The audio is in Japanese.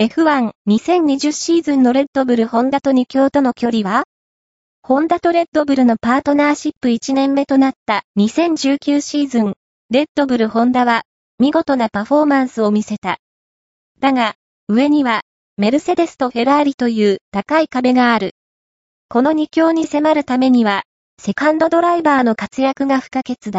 F1-2020 シーズンのレッドブルホンダと2強との距離は？ホンダとレッドブルのパートナーシップ1年目となった2019シーズン、レッドブルホンダは見事なパフォーマンスを見せた。だが、上にはメルセデスとフェラーリという高い壁がある。この2強に迫るためには、セカンドドライバーの活躍が不可欠だ。